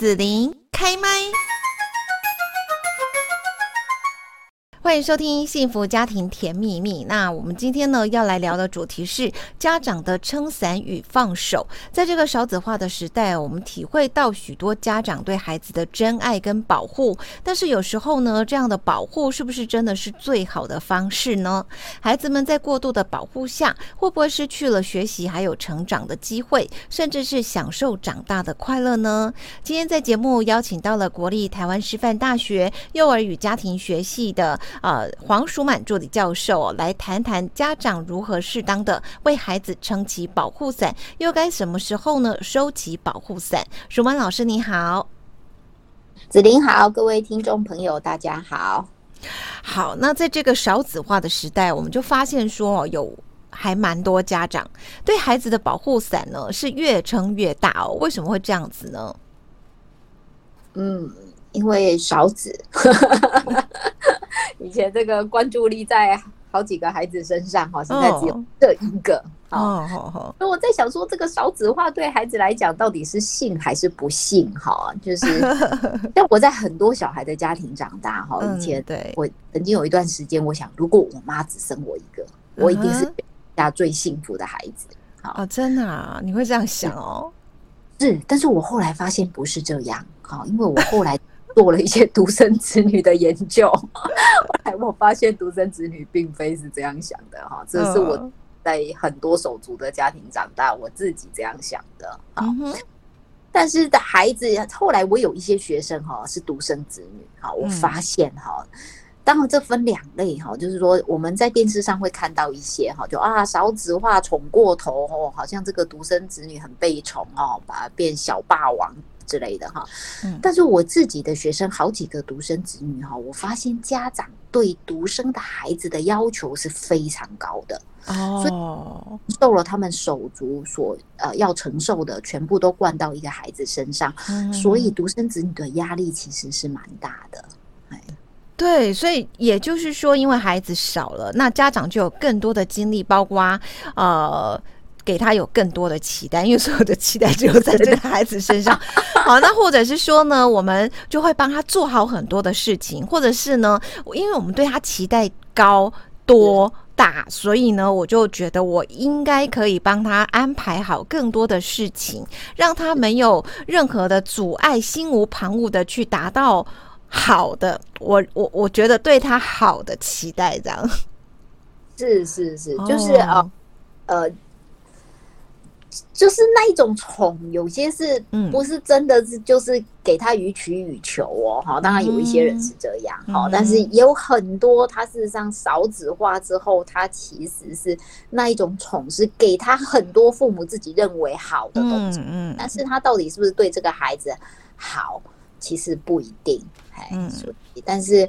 子琳开麦。欢迎收听《幸福家庭甜蜜蜜》。那我们今天呢要来聊的主题是家长的撑伞与放手。在这个少子化的时代，我们体会到许多家长对孩子的真爱跟保护。但是有时候呢，这样的保护是不是真的是最好的方式呢？孩子们在过度的保护下，会不会失去了学习还有成长的机会，甚至是享受长大的快乐呢？今天在节目邀请到了国立台湾师范大学幼儿与家庭学系的。呃，黄淑满助理教授来谈谈家长如何适当的为孩子撑起保护伞，又该什么时候呢收起保护伞？淑满老师你好，子琳好，各位听众朋友大家好。好，那在这个少子化的时代，我们就发现说有还蛮多家长对孩子的保护伞呢是越撑越大哦，为什么会这样子呢？嗯，因为少子。以前这个关注力在好几个孩子身上哈，现在只有这一个。哦，好好。那我在想说，这个少子化对孩子来讲，到底是幸还是不幸？哈，就是，但我在很多小孩的家庭长大哈。以前对我曾经有一段时间，我想，如果我妈只生我一个，我一定是家最幸福的孩子。啊，真的啊？你会这样想哦？是，但是我后来发现不是这样。好，因为我后来。做了一些独生子女的研究，后来我发现独生子女并非是这样想的哈，这是我在很多手足的家庭长大，我自己这样想的哈。但是的孩子后来我有一些学生哈是独生子女，哈，我发现哈，当然这分两类哈，就是说我们在电视上会看到一些哈，就啊少子化宠过头哦，好像这个独生子女很被宠哦，把它变小霸王。之类的哈，但是我自己的学生好几个独生子女哈，我发现家长对独生的孩子的要求是非常高的哦，所以受了他们手足所呃要承受的全部都灌到一个孩子身上，所以独生子女的压力其实是蛮大的。哎，对，所以也就是说，因为孩子少了，那家长就有更多的精力，包括呃。给他有更多的期待，因为所有的期待只有在这个 孩子身上。好，那或者是说呢，我们就会帮他做好很多的事情，或者是呢，因为我们对他期待高多大，所以呢，我就觉得我应该可以帮他安排好更多的事情，让他没有任何的阻碍，心无旁骛的去达到好的，我我我觉得对他好的期待，这样。是是是，就是啊、哦，呃。就是那一种宠，有些是不是真的是就是给他予取予求哦？哈，当然有一些人是这样，哈，但是也有很多他事实上少子化之后，他其实是那一种宠是给他很多父母自己认为好的东西，嗯，但是他到底是不是对这个孩子好，其实不一定，哎，所以，但是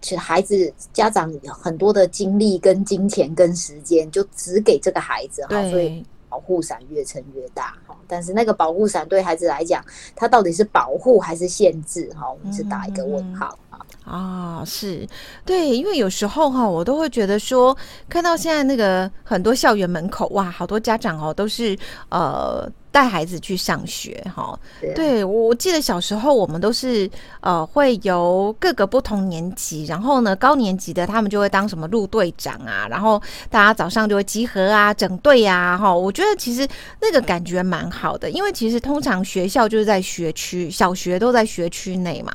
其实孩子家长有很多的精力跟金钱跟时间，就只给这个孩子，哈，所以。保护伞越撑越大哈，但是那个保护伞对孩子来讲，它到底是保护还是限制哈？我们是打一个问号啊。啊，是对，因为有时候哈，我都会觉得说，看到现在那个很多校园门口哇，好多家长哦都是呃。带孩子去上学，哈，对，我记得小时候我们都是呃会由各个不同年级，然后呢高年级的他们就会当什么路队长啊，然后大家早上就会集合啊，整队啊，哈，我觉得其实那个感觉蛮好的，因为其实通常学校就是在学区，小学都在学区内嘛，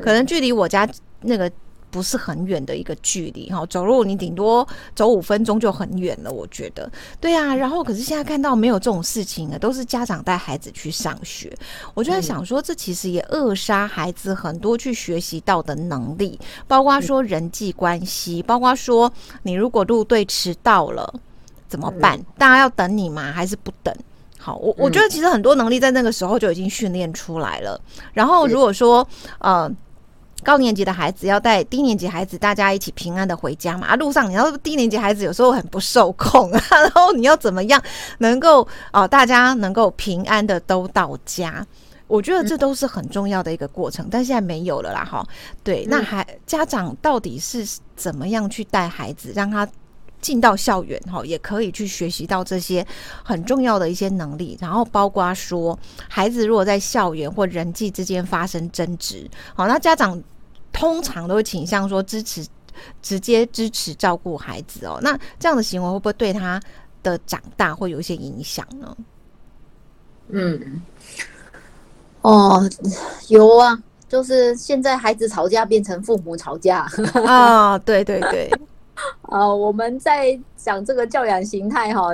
可能距离我家那个。不是很远的一个距离哈，走路你顶多走五分钟就很远了，我觉得。对啊，然后可是现在看到没有这种事情了，都是家长带孩子去上学，我就在想说，这其实也扼杀孩子很多去学习到的能力，包括说人际关系，包括说你如果入队迟到了怎么办？大家要等你吗？还是不等？好，我我觉得其实很多能力在那个时候就已经训练出来了。然后如果说呃。高年级的孩子要带低年级孩子，大家一起平安的回家嘛？啊，路上你要低年级孩子有时候很不受控啊，然后你要怎么样能够哦、呃，大家能够平安的都到家？我觉得这都是很重要的一个过程，但现在没有了啦，哈。对，那还家长到底是怎么样去带孩子，让他进到校园哈，也可以去学习到这些很重要的一些能力。然后包括说，孩子如果在校园或人际之间发生争执，好，那家长通常都会倾向说支持，直接支持照顾孩子哦。那这样的行为会不会对他的长大会有一些影响呢？嗯，哦，有啊。就是现在孩子吵架变成父母吵架 啊，对对对，啊，我们在讲这个教养形态哈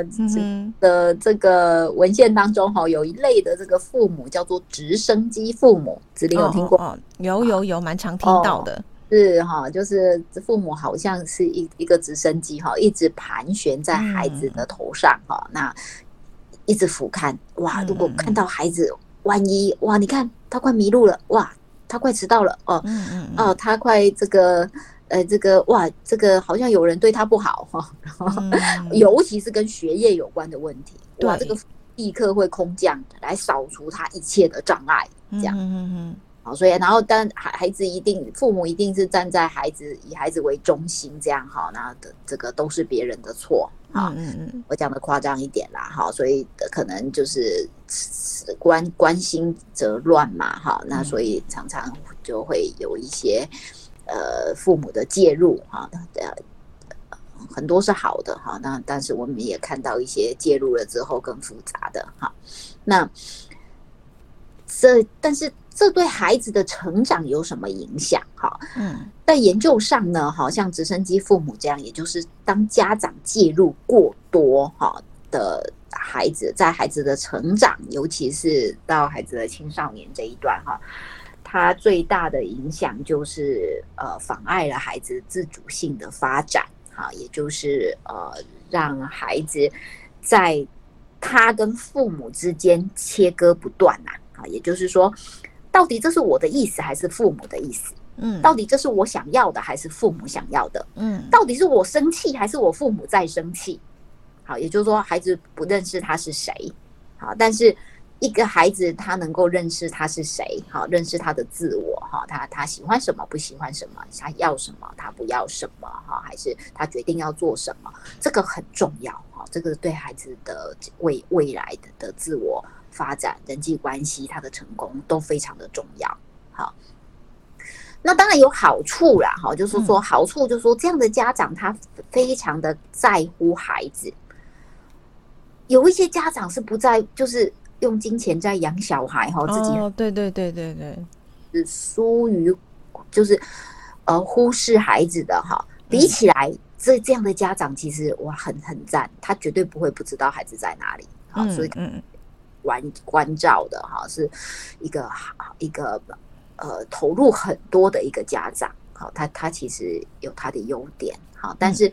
的这个文献当中哈，有一类的这个父母叫做直升机父母，子玲有听过？哦，有有有，蛮常听到的，是哈，就是父母好像是一一个直升机哈，一直盘旋在孩子的头上哈，那一直俯瞰哇，如果看到孩子万一哇，你看他快迷路了哇。他快迟到了哦，嗯嗯哦，他快这个，呃，这个哇，这个好像有人对他不好哈，然后 尤其是跟学业有关的问题，哇，这个立刻会空降来扫除他一切的障碍，这样，嗯嗯好，所以然后但孩孩子一定父母一定是站在孩子以孩子为中心，这样哈，那的这个都是别人的错。啊，嗯嗯，我讲的夸张一点啦，哈，所以可能就是关关心则乱嘛，哈，那所以常常就会有一些呃父母的介入，哈，呃，很多是好的，哈，那但是我们也看到一些介入了之后更复杂的，哈，那这但是。这对孩子的成长有什么影响？哈，嗯，在研究上呢，好像直升机父母这样，也就是当家长介入过多，哈的孩子，在孩子的成长，尤其是到孩子的青少年这一段，哈，他最大的影响就是呃，妨碍了孩子自主性的发展，哈，也就是呃，让孩子在他跟父母之间切割不断呐，啊，也就是说。到底这是我的意思还是父母的意思？嗯，到底这是我想要的还是父母想要的？嗯，到底是我生气还是我父母在生气？好，也就是说，孩子不认识他是谁。好，但是一个孩子他能够认识他是谁，好，认识他的自我，哈，他他喜欢什么，不喜欢什么，他要什么，他不要什么，哈，还是他决定要做什么，这个很重要，哈，这个对孩子的未未来的的自我。发展人际关系，他的成功都非常的重要。好，那当然有好处啦。哈，就是说好处，就是说这样的家长他非常的在乎孩子。有一些家长是不在，就是用金钱在养小孩哈，自己哦，对对对对对，是疏于就是呃忽视孩子的哈。比起来，这这样的家长其实我很很赞，他绝对不会不知道孩子在哪里。啊，所以嗯。关关照的哈，是一个好一个呃投入很多的一个家长，好，他他其实有他的优点，好，但是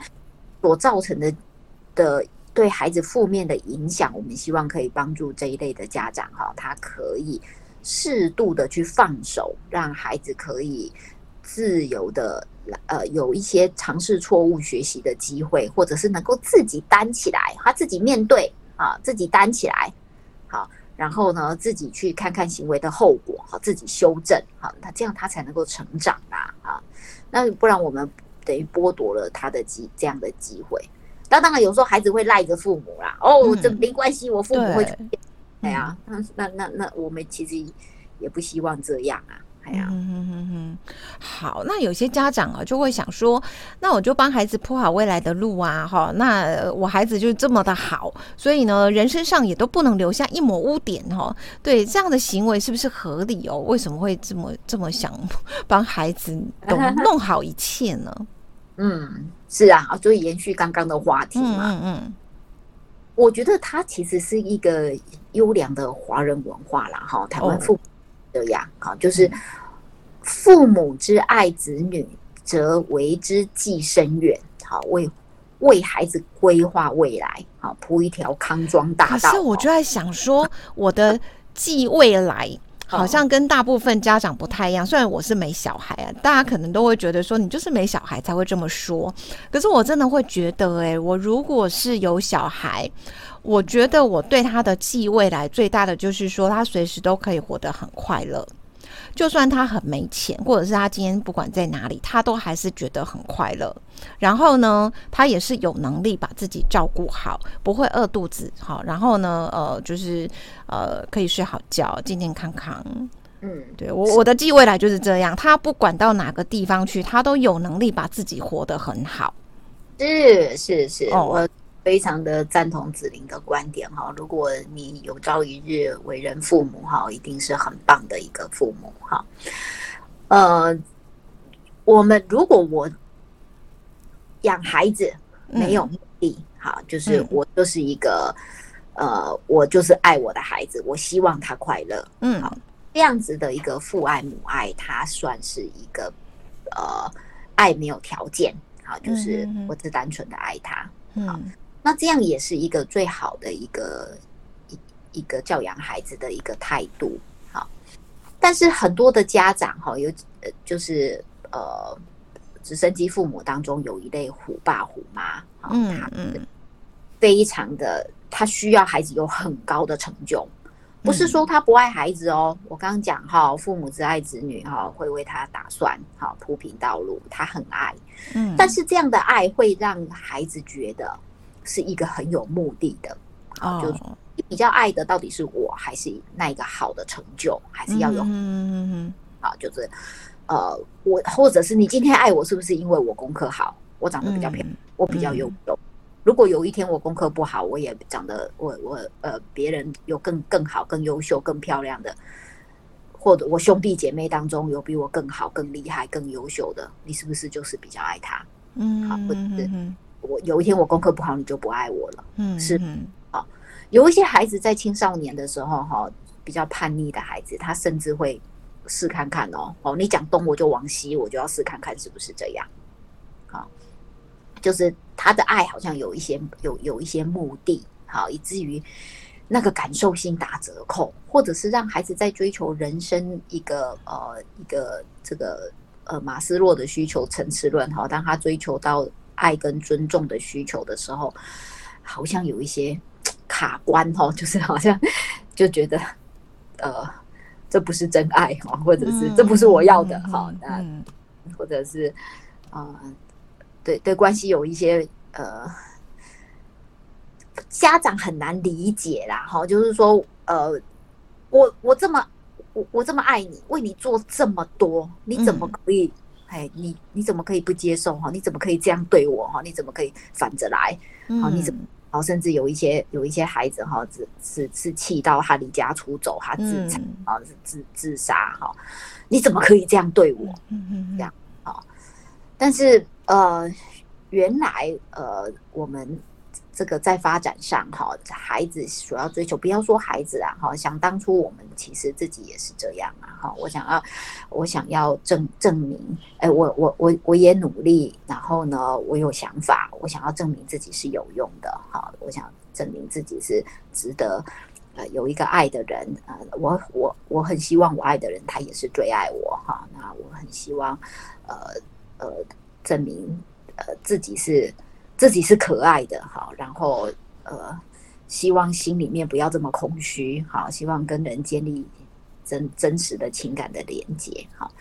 所造成的的对孩子负面的影响，我们希望可以帮助这一类的家长哈，他可以适度的去放手，让孩子可以自由的呃有一些尝试错误学习的机会，或者是能够自己担起来，他自己面对啊，自己担起来。好，然后呢，自己去看看行为的后果，好，自己修正，好，他这样他才能够成长啊，啊，那不然我们等于剥夺了他的机这样的机会。那当然有时候孩子会赖着父母啦，哦，这没关系，我父母会，哎呀，那那那那我们其实也不希望这样啊。嗯哼哼哼，好，那有些家长啊就会想说，那我就帮孩子铺好未来的路啊，哈，那我孩子就这么的好，所以呢，人身上也都不能留下一抹污点哈。对，这样的行为是不是合理哦？为什么会这么这么想 帮孩子都弄好一切呢？嗯，是啊，所以延续刚刚的话题嘛，嗯嗯，我觉得它其实是一个优良的华人文化啦，哈，台湾父。这样好，就是父母之爱子女，则为之计深远。好，为为孩子规划未来，好铺一条康庄大道。可是我就在想说，我的计未来好像跟大部分家长不太一样。虽然我是没小孩啊，大家可能都会觉得说你就是没小孩才会这么说。可是我真的会觉得，欸，诶，我如果是有小孩。我觉得我对他的寄未来最大的就是说，他随时都可以活得很快乐。就算他很没钱，或者是他今天不管在哪里，他都还是觉得很快乐。然后呢，他也是有能力把自己照顾好，不会饿肚子。好，然后呢，呃，就是呃，可以睡好觉，健健康康。嗯，对我我的记忆未来就是这样。他不管到哪个地方去，他都有能力把自己活得很好。是是是，哦、我非常的赞同子玲的观点哈。如果你有朝一日为人父母哈，一定是很棒的一个父母哈。呃，我们如果我养孩子没有目的，哈、嗯，就是我就是一个、嗯、呃，我就是爱我的孩子，我希望他快乐，嗯，好。这样子的一个父爱母爱，它算是一个呃爱没有条件，好，就是我只单纯的爱他，好，嗯，那这样也是一个最好的一个一一个教养孩子的一个态度，好。但是很多的家长哈，有呃就是呃直升机父母当中有一类虎爸虎妈，嗯嗯，非常的他需要孩子有很高的成就。不是说他不爱孩子哦，我刚刚讲哈，父母之爱子女哈，会为他打算哈铺平道路，他很爱，嗯，但是这样的爱会让孩子觉得是一个很有目的的，哦，就比较爱的到底是我还是那一个好的成就，还是要有，嗯嗯嗯，啊，就是呃，我或者是你今天爱我，是不是因为我功课好，我长得比较漂亮，我比较优秀？如果有一天我功课不好，我也长得我我呃别人有更更好、更优秀、更漂亮的，或者我兄弟姐妹当中有比我更好、更厉害、更优秀的，你是不是就是比较爱他？嗯，好，或者是我有一天我功课不好，你就不爱我了？嗯，是啊，有一些孩子在青少年的时候哈，比较叛逆的孩子，他甚至会试看看哦哦，你讲东我就往西，我就要试看看是不是这样，好。就是他的爱好像有一些有有一些目的，好，以至于那个感受性打折扣，或者是让孩子在追求人生一个呃一个这个呃马斯洛的需求层次论哈，当他追求到爱跟尊重的需求的时候，好像有一些卡关哦，就是好像就觉得呃这不是真爱哈，或者是这不是我要的哈，那或者是啊。呃对对，关系有一些呃，家长很难理解啦，哈，就是说，呃，我我这么我我这么爱你，为你做这么多，你怎么可以？哎、嗯，你你怎么可以不接受？哈，你怎么可以这样对我？哈，你怎么可以反着来？好，你怎么？好，甚至有一些有一些孩子哈，是是是气到他离家出走，他自残啊，是自自杀哈，你怎么可以这样对我？嗯嗯，这样啊，但是。呃，原来呃，我们这个在发展上哈，孩子所要追求，不要说孩子啊哈，想当初我们其实自己也是这样啊哈。我想要，我想要证证明，哎，我我我我也努力，然后呢，我有想法，我想要证明自己是有用的哈。我想证明自己是值得呃有一个爱的人啊。我我我很希望我爱的人他也是最爱我哈。那我很希望呃。呃证明，呃，自己是自己是可爱的，好，然后呃，希望心里面不要这么空虚，好，希望跟人建立真真实的情感的连接，好，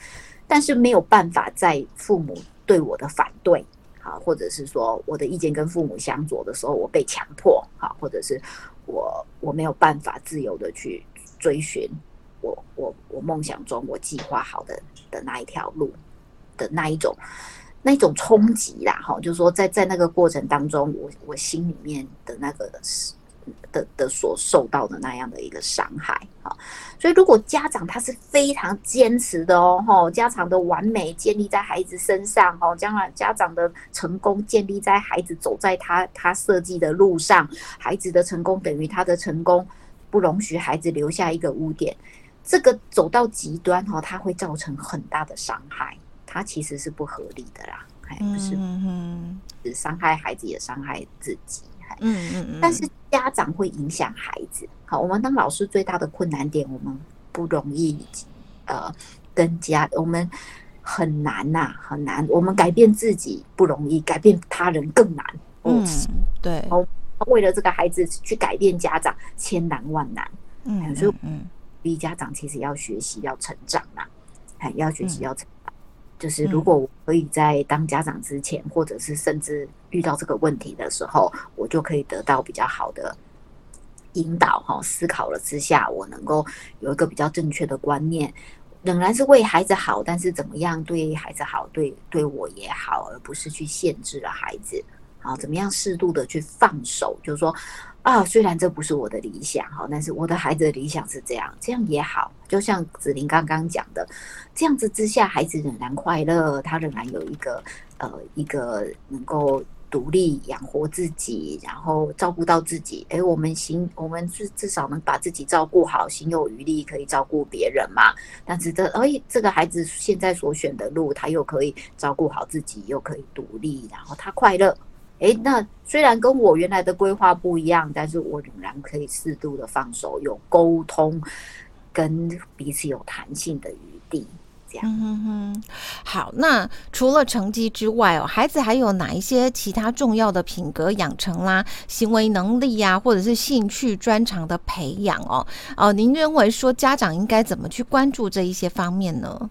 但是没有办法在父母对我的反对，好，或者是说我的意见跟父母相左的时候，我被强迫，好，或者是我我没有办法自由的去追寻我我我梦想中我计划好的的那一条路的那一种。那种冲击啦，哈，就是说在，在那个过程当中，我我心里面的那个的的所受到的那样的一个伤害，哈，所以如果家长他是非常坚持的哦，哈，家长的完美建立在孩子身上，哈，将来家长的成功建立在孩子走在他他设计的路上，孩子的成功等于他的成功，不容许孩子留下一个污点，这个走到极端哈，它会造成很大的伤害。他其实是不合理的啦，还不是，只伤害孩子也伤害自己，嗯嗯嗯。但是家长会影响孩子，好，我们当老师最大的困难点，我们不容易，呃，跟家我们很难呐，很难。我们改变自己不容易，改变他人更难。嗯，对。哦为了这个孩子去改变家长，千难万难。嗯，所以，嗯，励家长其实要学习要成长嘛，还要学习要成长。就是如果我可以在当家长之前，或者是甚至遇到这个问题的时候，我就可以得到比较好的引导哈。思考了之下，我能够有一个比较正确的观念。仍然是为孩子好，但是怎么样对孩子好，对对我也好，而不是去限制了孩子。好，怎么样适度的去放手，就是说啊，虽然这不是我的理想哈，但是我的孩子的理想是这样，这样也好。就像子玲刚刚讲的，这样子之下，孩子仍然快乐，他仍然有一个呃一个能够。独立养活自己，然后照顾到自己。哎，我们行，我们至至少能把自己照顾好，心有余力可以照顾别人嘛。但是这，哎，这个孩子现在所选的路，他又可以照顾好自己，又可以独立，然后他快乐。哎，那虽然跟我原来的规划不一样，但是我仍然可以适度的放手，有沟通，跟彼此有弹性的余地。这样嗯哼哼，好。那除了成绩之外哦，孩子还有哪一些其他重要的品格养成啦、行为能力呀、啊，或者是兴趣专长的培养哦？哦，您认为说家长应该怎么去关注这一些方面呢？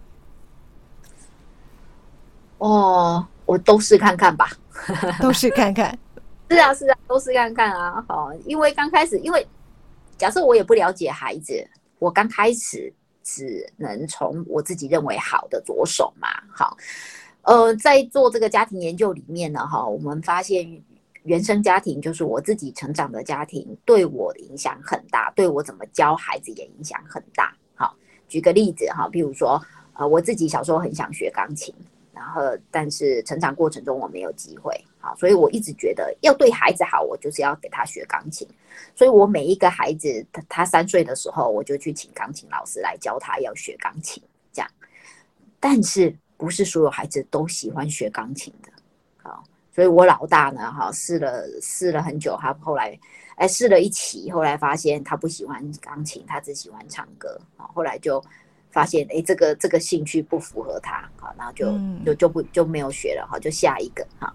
哦，我都试看看吧，都试看看。是啊，是啊，都试看看啊。好，因为刚开始，因为假设我也不了解孩子，我刚开始。只能从我自己认为好的着手嘛，好，呃，在做这个家庭研究里面呢，哈，我们发现原生家庭就是我自己成长的家庭，对我的影响很大，对我怎么教孩子也影响很大。好，举个例子哈，比如说，呃，我自己小时候很想学钢琴。然后，但是成长过程中我没有机会，好，所以我一直觉得要对孩子好，我就是要给他学钢琴。所以我每一个孩子，他他三岁的时候，我就去请钢琴老师来教他要学钢琴，这样。但是不是所有孩子都喜欢学钢琴的，好，所以我老大呢，哈，试了试了很久，他后来哎试了一期，后来发现他不喜欢钢琴，他只喜欢唱歌，好，后来就。发现哎，这个这个兴趣不符合他，好，然后就就就不就没有学了，好，就下一个哈。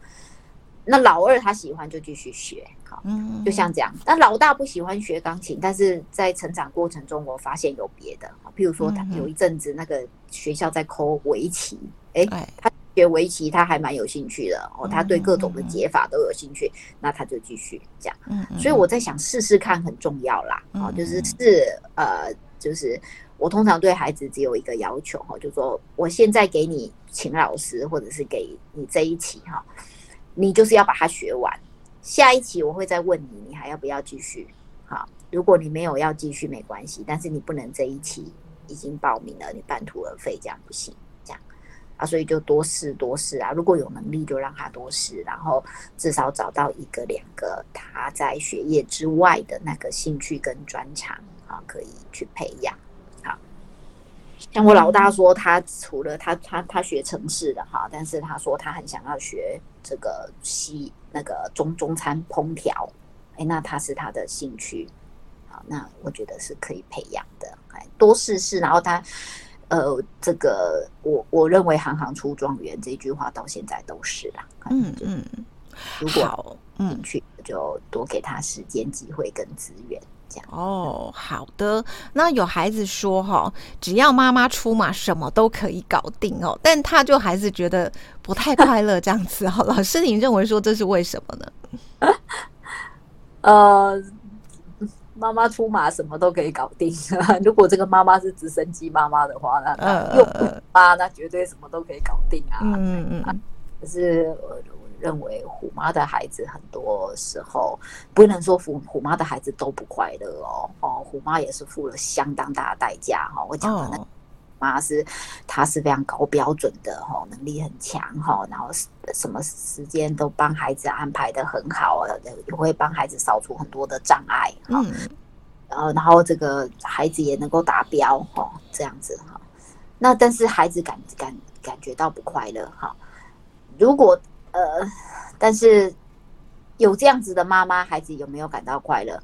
那老二他喜欢就继续学，好，就像这样。那老大不喜欢学钢琴，但是在成长过程中，我发现有别的，譬如说他有一阵子那个学校在抠围棋，哎，他学围棋他还蛮有兴趣的哦，他对各种的解法都有兴趣，那他就继续这样。所以我在想试试看很重要啦，啊，就是是呃，就是。我通常对孩子只有一个要求哈，就说我现在给你请老师，或者是给你这一期哈，你就是要把它学完。下一期我会再问你，你还要不要继续？好，如果你没有要继续没关系，但是你不能这一期已经报名了，你半途而废这样不行，这样啊，所以就多试多试啊。如果有能力就让他多试，然后至少找到一个两个他在学业之外的那个兴趣跟专长啊，可以去培养。像我老大说，他除了他他他学城市的哈，但是他说他很想要学这个西那个中中餐烹调，哎，那他是他的兴趣，好，那我觉得是可以培养的，哎，多试试，然后他呃，这个我我认为行行出状元这句话到现在都是啦，嗯嗯，如果嗯。去就多给他时间、机会跟资源。哦，好的。那有孩子说哈，只要妈妈出马，什么都可以搞定哦。但他就还是觉得不太快乐这样子哦。老师，你认为说这是为什么呢？呃，妈妈出马，什么都可以搞定。如果这个妈妈是直升机妈妈的话，那又妈，那绝对什么都可以搞定啊。嗯嗯嗯。可是。认为虎妈的孩子很多时候不能说虎虎妈的孩子都不快乐哦哦，虎妈也是付了相当大的代价哈。我讲的那妈是，她是非常高标准的哈，能力很强哈，然后什么时间都帮孩子安排的很好，也会帮孩子扫除很多的障碍哈。然后然后这个孩子也能够达标哈，这样子哈。那但是孩子感感感觉到不快乐哈，如果。呃，但是有这样子的妈妈，孩子有没有感到快乐？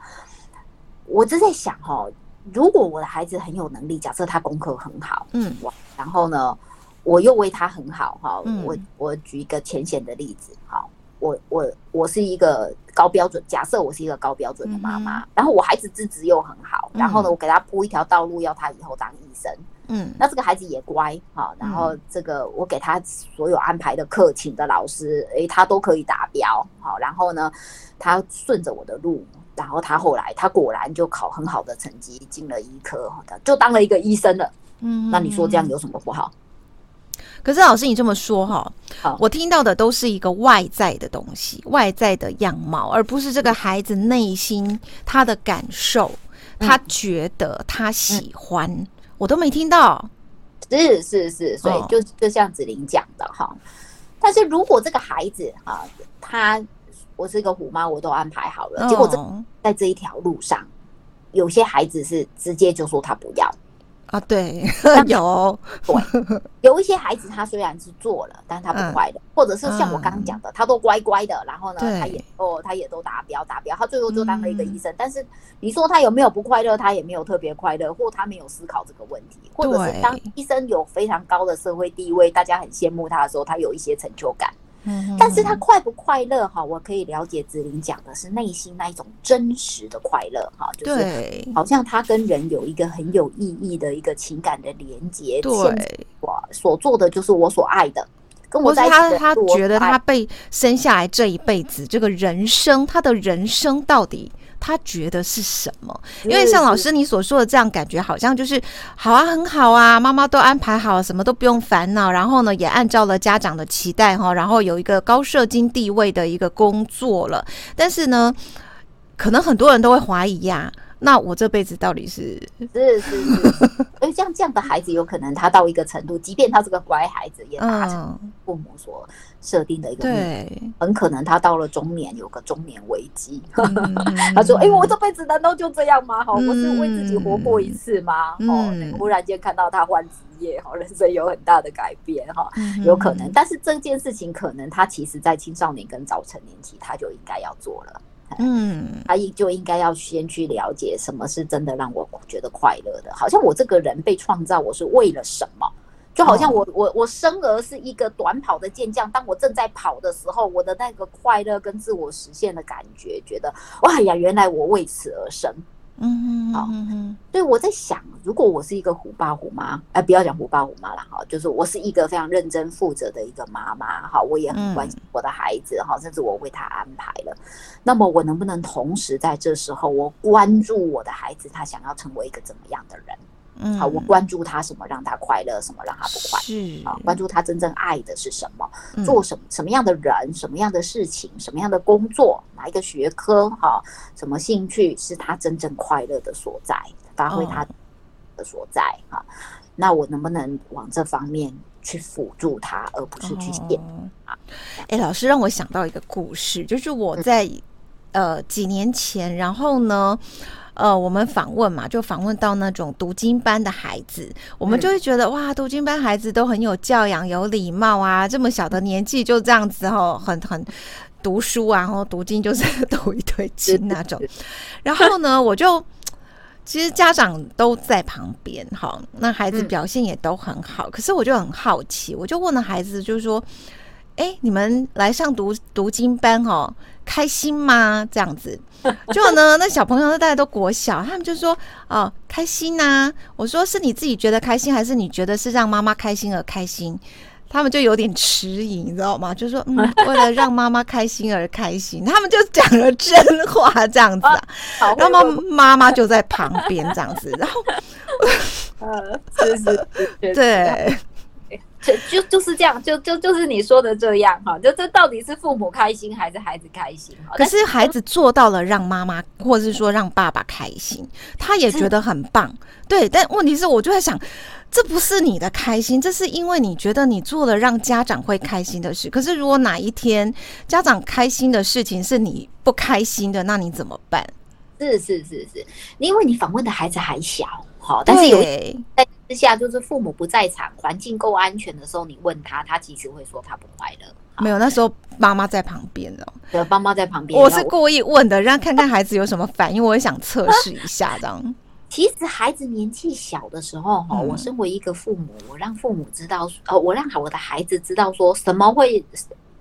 我就在想哈，如果我的孩子很有能力，假设他功课很好，嗯，然后呢，我又为他很好哈，我我举一个浅显的例子，好，我我我是一个高标准，假设我是一个高标准的妈妈，嗯、然后我孩子资质又很好，然后呢，我给他铺一条道路，要他以后当医生。嗯，那这个孩子也乖，好，然后这个我给他所有安排的课，请的老师，诶，他都可以达标，好，然后呢，他顺着我的路，然后他后来他果然就考很好的成绩，进了医科，就当了一个医生了。嗯，那你说这样有什么不好？可是老师，你这么说哈，我听到的都是一个外在的东西，外在的样貌，而不是这个孩子内心他的感受，他觉得他喜欢。我都没听到，是是是，所以就就像子玲讲的哈。但是如果这个孩子啊，他我是一个虎妈，我都安排好了，结果这在这一条路上，有些孩子是直接就说他不要。啊，对，有，对，有一些孩子他虽然是做了，但是他不快乐，嗯、或者是像我刚刚讲的，嗯、他都乖乖的，然后呢，他也哦，他也都达标达标，他最后就当了一个医生。嗯、但是你说他有没有不快乐？他也没有特别快乐，或他没有思考这个问题，或者是当医生有非常高的社会地位，大家很羡慕他的时候，他有一些成就感。但是他快不快乐哈？我可以了解子玲讲的是内心那一种真实的快乐哈，就是好像他跟人有一个很有意义的一个情感的连接。对，我所做的就是我所爱的，跟我在一起的。他他觉得他被生下来这一辈子，这个人生，他的人生到底？他觉得是什么？因为像老师你所说的这样，感觉好像就是好啊，很好啊，妈妈都安排好，什么都不用烦恼。然后呢，也按照了家长的期待哈，然后有一个高社经地位的一个工作了。但是呢，可能很多人都会怀疑呀。那我这辈子到底是是是是，所以 像这样的孩子，有可能他到一个程度，即便他是个乖孩子，也达成父母所设定的一个，对，很可能他到了中年有个中年危机。嗯、他说：“哎、欸，我这辈子难道就这样吗？哈、嗯，我是为自己活过一次吗？哦、嗯，忽然间看到他换职业，哈，人生有很大的改变，哈，有可能。但是这件事情，可能他其实在青少年跟早成年期，他就应该要做了。”嗯，他应就应该要先去了解什么是真的让我觉得快乐的。好像我这个人被创造，我是为了什么？就好像我我我生而是一个短跑的健将，当我正在跑的时候，我的那个快乐跟自我实现的感觉，觉得哇呀，原来我为此而生。嗯哼，好，所以我在想，如果我是一个虎爸虎妈，哎、呃，不要讲虎爸虎妈了哈，就是我是一个非常认真负责的一个妈妈，哈，我也很关心我的孩子，哈，甚至我为他安排了。那么，我能不能同时在这时候，我关注我的孩子，他想要成为一个怎么样的人？嗯，好，我关注他什么让他快乐，什么让他不快乐？是啊，关注他真正爱的是什么？嗯、做什么什么样的人？什么样的事情？什么样的工作？哪一个学科？哈，什么兴趣是他真正快乐的所在？发挥他的所在？哈、哦，那我能不能往这方面去辅助他，而不是去限啊？哎、哦，老师让我想到一个故事，就是我在、嗯、呃几年前，然后呢。呃，我们访问嘛，就访问到那种读经班的孩子，我们就会觉得、嗯、哇，读经班孩子都很有教养、有礼貌啊，这么小的年纪就这样子哦，很很读书啊，然后读经就是 读一堆经那种。然后呢，我就其实家长都在旁边哈，那孩子表现也都很好，可是我就很好奇，我就问了孩子，就是说，哎，你们来上读读经班哦，开心吗？这样子。结果呢，那小朋友大家都国小，他们就说：“哦，开心呐、啊！”我说：“是你自己觉得开心，还是你觉得是让妈妈开心而开心？”他们就有点迟疑，你知道吗？就说：“嗯，为了让妈妈开心而开心。”他们就讲了真话，这样子啊。然后妈妈就在旁边这样子，然后，呃，是是，对。就就就是这样，就就就是你说的这样哈，就这到底是父母开心还是孩子开心？可是孩子做到了让妈妈，或者是说让爸爸开心，他也觉得很棒。对，但问题是，我就在想，这不是你的开心，这是因为你觉得你做了让家长会开心的事。可是如果哪一天家长开心的事情是你不开心的，那你怎么办？是是是是，因为你访问的孩子还小。好，但是有在之下，就是父母不在场，环境够安全的时候，你问他，他其实会说他不快乐。没有，那时候妈妈在旁边哦。对，妈妈在旁边。我是故意问的，让看看孩子有什么反应，我也想测试一下这样。其实孩子年纪小的时候，哈，我身为一个父母，我让父母知道，呃，我让我的孩子知道说什么会，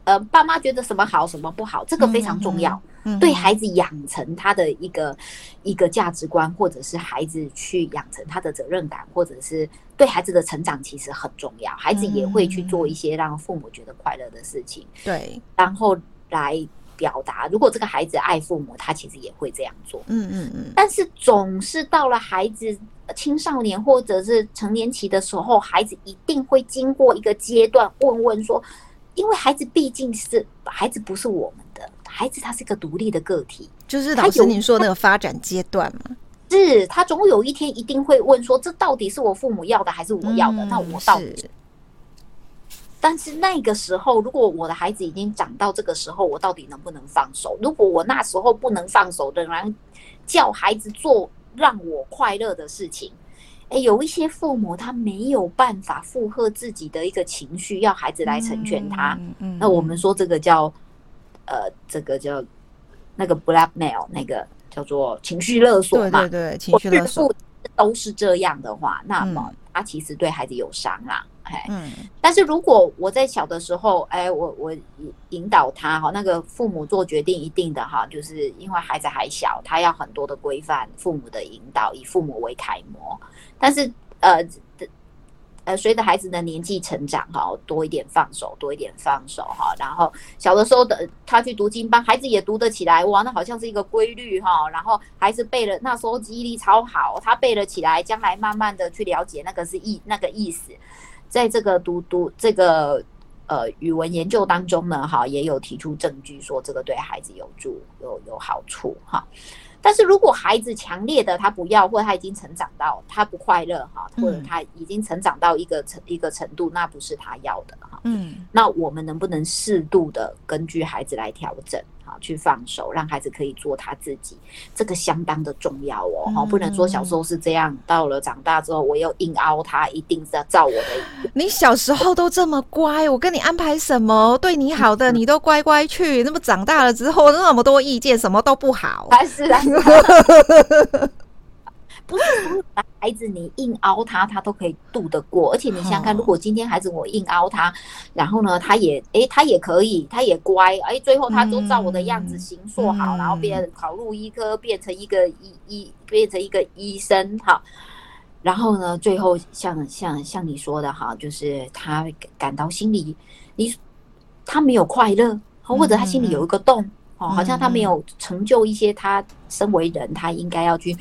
呃，爸妈觉得什么好，什么不好，这个非常重要。嗯，对孩子养成他的一个一个价值观，或者是孩子去养成他的责任感，或者是对孩子的成长其实很重要。孩子也会去做一些让父母觉得快乐的事情，对，然后来表达。如果这个孩子爱父母，他其实也会这样做。嗯嗯嗯。但是总是到了孩子青少年或者是成年期的时候，孩子一定会经过一个阶段，问问说。因为孩子毕竟是孩子，不是我们的孩子，他是一个独立的个体。就是老师您说那个发展阶段嘛，是他总有一天一定会问说：“这到底是我父母要的，还是我要的？”嗯、那我到？但是那个时候，如果我的孩子已经长到这个时候，我到底能不能放手？如果我那时候不能放手，仍然叫孩子做让我快乐的事情。诶，有一些父母他没有办法负荷自己的一个情绪，要孩子来成全他。嗯嗯，那我们说这个叫呃，这个叫那个 blackmail，那个叫做情绪勒索嘛。对对对，情绪勒索都是这样的话，那么他其实对孩子有伤啦。哎，嗯，但是如果我在小的时候，哎，我我引导他哈，那个父母做决定一定的哈，就是因为孩子还小，他要很多的规范，父母的引导，以父母为楷模。但是，呃，呃，随着孩子的年纪成长，哈，多一点放手，多一点放手，哈。然后小的时候的他去读经班，孩子也读得起来，哇，那好像是一个规律，哈。然后孩子背了，那时候记忆力超好，他背了起来，将来慢慢的去了解那个是意那个意思。在这个读读这个呃语文研究当中呢，哈，也有提出证据说这个对孩子有助有有好处，哈。但是如果孩子强烈的他不要，或者他已经成长到他不快乐哈，或者他已经成长到一个程一个程度，那不是他要的哈。嗯，那我们能不能适度的根据孩子来调整？去放手，让孩子可以做他自己，这个相当的重要哦。哈、嗯，不能说小时候是这样，到了长大之后，我又硬凹他，一定是要照我的。你小时候都这么乖，我跟你安排什么对你好的，你都乖乖去。那么长大了之后，那么多意见，什么都不好。还是啊。不是所有的孩子，你硬凹他，他都可以度得过。而且你想想看，如果今天孩子我硬凹他，然后呢，他也哎，他也可以，他也乖，哎，最后他都照我的样子行做好，然后变考入医科，变成一个医医，变成一个医生哈。然后呢，最后像像像你说的哈，就是他感到心里你他没有快乐，或者他心里有一个洞哦，好像他没有成就一些他身为人他应该要去。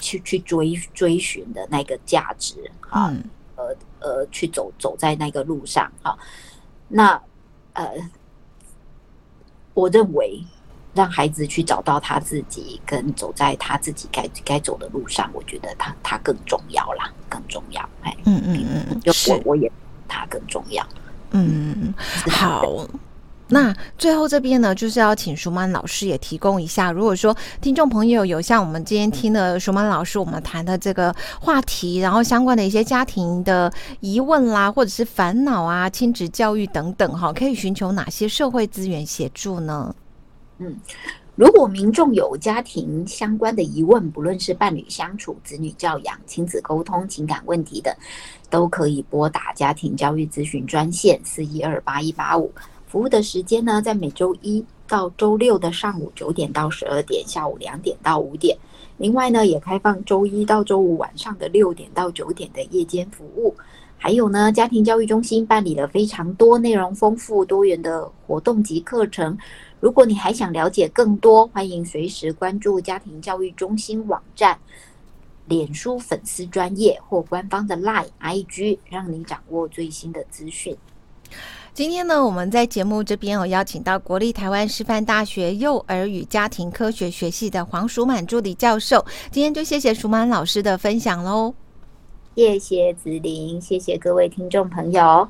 去去追追寻的那个价值啊，呃呃，去走走在那个路上啊。那呃，我认为让孩子去找到他自己，跟走在他自己该该走的路上，我觉得他他更重要啦，更重要。哎，嗯嗯嗯，就我我也他更重要。嗯，好。那最后这边呢，就是要请舒曼老师也提供一下，如果说听众朋友有像我们今天听了舒曼老师我们谈的这个话题，然后相关的一些家庭的疑问啦，或者是烦恼啊、亲子教育等等哈，可以寻求哪些社会资源协助呢？嗯，如果民众有家庭相关的疑问，不论是伴侣相处、子女教养、亲子沟通、情感问题等，都可以拨打家庭教育咨询专线四一二八一八五。服务的时间呢，在每周一到周六的上午九点到十二点，下午两点到五点。另外呢，也开放周一到周五晚上的六点到九点的夜间服务。还有呢，家庭教育中心办理了非常多内容丰富多元的活动及课程。如果你还想了解更多，欢迎随时关注家庭教育中心网站、脸书粉丝专业或官方的 LINE、IG，让你掌握最新的资讯。今天呢，我们在节目这边有邀请到国立台湾师范大学幼儿与家庭科学学系的黄淑满助理教授。今天就谢谢淑满老师的分享喽，谢谢子玲，谢谢各位听众朋友。